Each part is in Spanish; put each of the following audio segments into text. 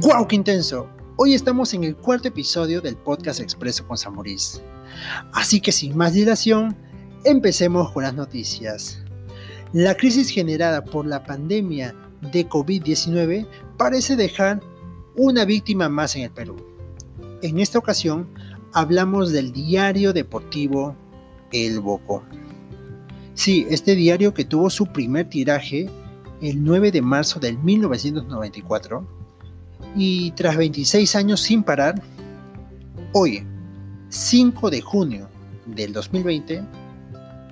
¡Wow, qué intenso! Hoy estamos en el cuarto episodio del podcast Expreso con Samuris. Así que sin más dilación, empecemos con las noticias. La crisis generada por la pandemia de COVID-19 parece dejar una víctima más en el Perú. En esta ocasión hablamos del diario deportivo El Boco. Sí, este diario que tuvo su primer tiraje el 9 de marzo del 1994 y tras 26 años sin parar, hoy, 5 de junio del 2020,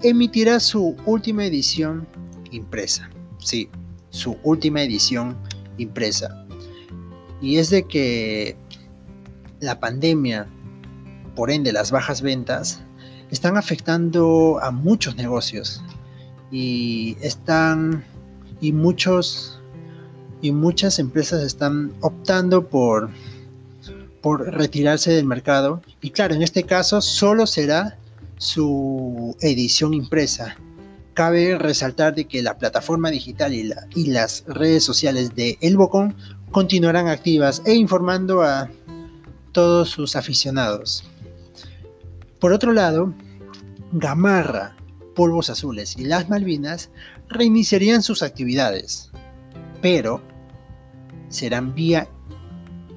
emitirá su última edición impresa. Sí, su última edición impresa. Y es de que la pandemia, por ende las bajas ventas, están afectando a muchos negocios y están y muchos y muchas empresas están optando por por retirarse del mercado. Y claro en este caso solo será su edición impresa. Cabe resaltar de que la plataforma digital y, y las redes sociales de El Bocón continuarán activas e informando a todos sus aficionados. Por otro lado, Gamarra, Polvos Azules y las Malvinas reiniciarían sus actividades, pero serán vía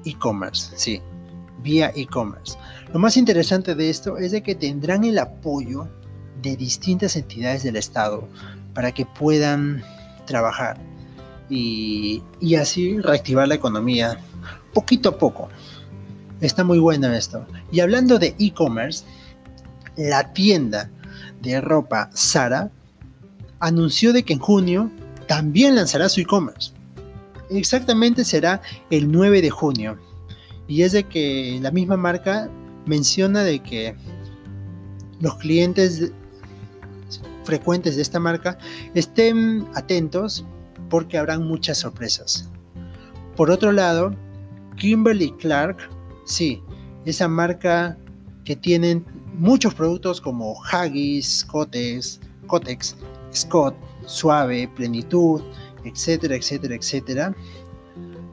e-commerce, sí, vía e-commerce. Lo más interesante de esto es de que tendrán el apoyo de distintas entidades del Estado para que puedan trabajar y, y así reactivar la economía poquito a poco. Está muy bueno esto. Y hablando de e-commerce, la tienda de ropa Sara anunció de que en junio también lanzará su e-commerce. Exactamente será el 9 de junio. Y es de que la misma marca menciona de que los clientes frecuentes de esta marca estén atentos porque habrán muchas sorpresas. Por otro lado, Kimberly Clark, sí, esa marca que tienen muchos productos como Haggis, Cotex, Cotex, Scott, Suave, Plenitud, etcétera, etcétera, etcétera,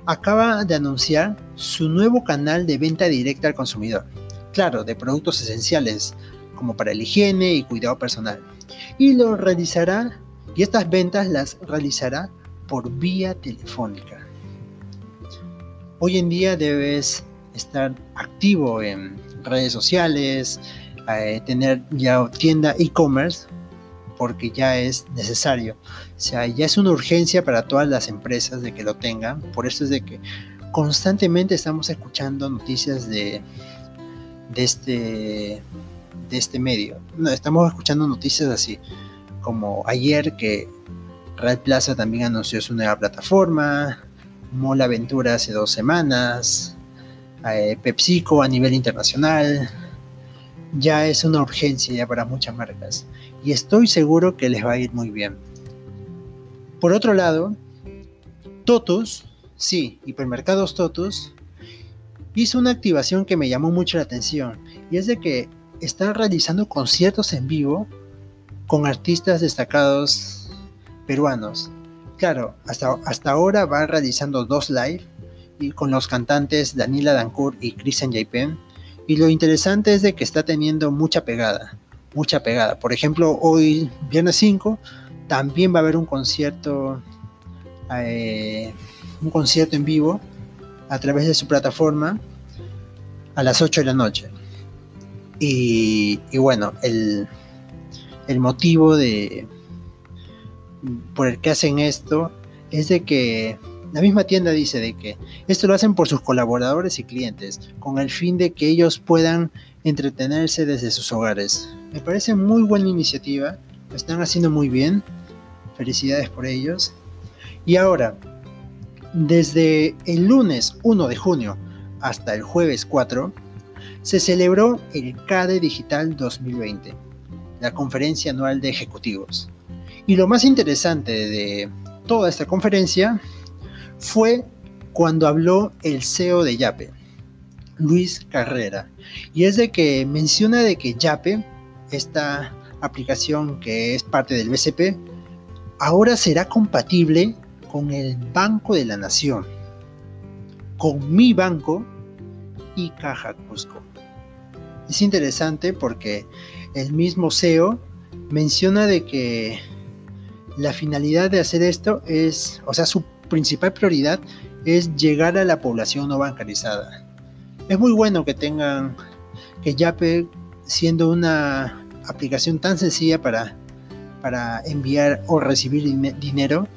acaba de anunciar su nuevo canal de venta directa al consumidor. Claro, de productos esenciales como para la higiene y cuidado personal. Y lo realizará, y estas ventas las realizará por vía telefónica. Hoy en día debes estar activo en redes sociales, eh, tener ya tienda e-commerce porque ya es necesario. O sea, ya es una urgencia para todas las empresas de que lo tengan. Por eso es de que constantemente estamos escuchando noticias de, de, este, de este medio. No, estamos escuchando noticias así, como ayer que Red Plaza también anunció su nueva plataforma, Mola Aventura hace dos semanas, eh, PepsiCo a nivel internacional, ya es una urgencia para muchas marcas y estoy seguro que les va a ir muy bien. Por otro lado, Totus, sí, Hipermercados Totus, hizo una activación que me llamó mucho la atención y es de que están realizando conciertos en vivo con artistas destacados peruanos. Claro, hasta, hasta ahora va realizando dos live y con los cantantes Danila Dancourt y Christian Jaipen y lo interesante es de que está teniendo mucha pegada, mucha pegada. Por ejemplo, hoy, viernes 5, también va a haber un concierto, eh, un concierto en vivo a través de su plataforma a las 8 de la noche. Y, bueno, el, el motivo de por el que hacen esto es de que la misma tienda dice de que esto lo hacen por sus colaboradores y clientes, con el fin de que ellos puedan entretenerse desde sus hogares. Me parece muy buena iniciativa, lo están haciendo muy bien, felicidades por ellos. Y ahora, desde el lunes 1 de junio hasta el jueves 4, se celebró el CADE Digital 2020, la conferencia anual de ejecutivos. Y lo más interesante de toda esta conferencia fue cuando habló el CEO de Yape, Luis Carrera. Y es de que menciona de que Yape, esta aplicación que es parte del BCP, ahora será compatible con el Banco de la Nación. con mi banco y Caja Cusco. Es interesante porque el mismo CEO menciona de que la finalidad de hacer esto es, o sea, su principal prioridad es llegar a la población no bancarizada. Es muy bueno que tengan, que Yape, siendo una aplicación tan sencilla para, para enviar o recibir dinero,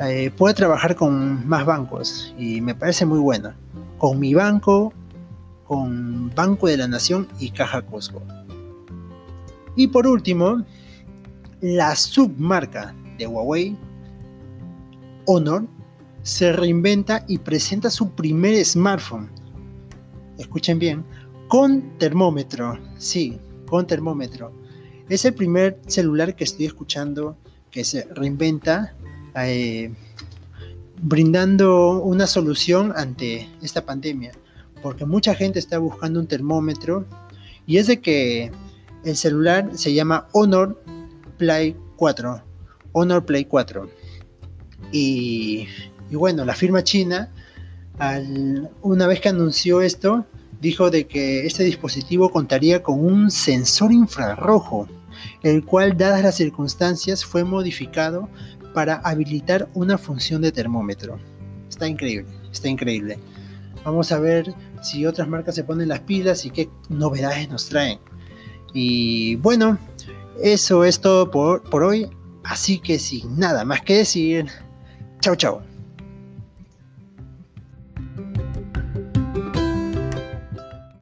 eh, pueda trabajar con más bancos y me parece muy bueno. Con mi banco, con Banco de la Nación y Caja Cusco. Y por último, la submarca de Huawei, Honor, se reinventa y presenta su primer smartphone. Escuchen bien, con termómetro. Sí, con termómetro. Es el primer celular que estoy escuchando que se reinventa eh, brindando una solución ante esta pandemia. Porque mucha gente está buscando un termómetro y es de que el celular se llama Honor Play 4. Honor Play 4. Y y bueno, la firma china, una vez que anunció esto, dijo de que este dispositivo contaría con un sensor infrarrojo, el cual, dadas las circunstancias, fue modificado para habilitar una función de termómetro. Está increíble, está increíble. Vamos a ver si otras marcas se ponen las pilas y qué novedades nos traen. Y bueno, eso es todo por, por hoy. Así que sin nada más que decir, chao chao.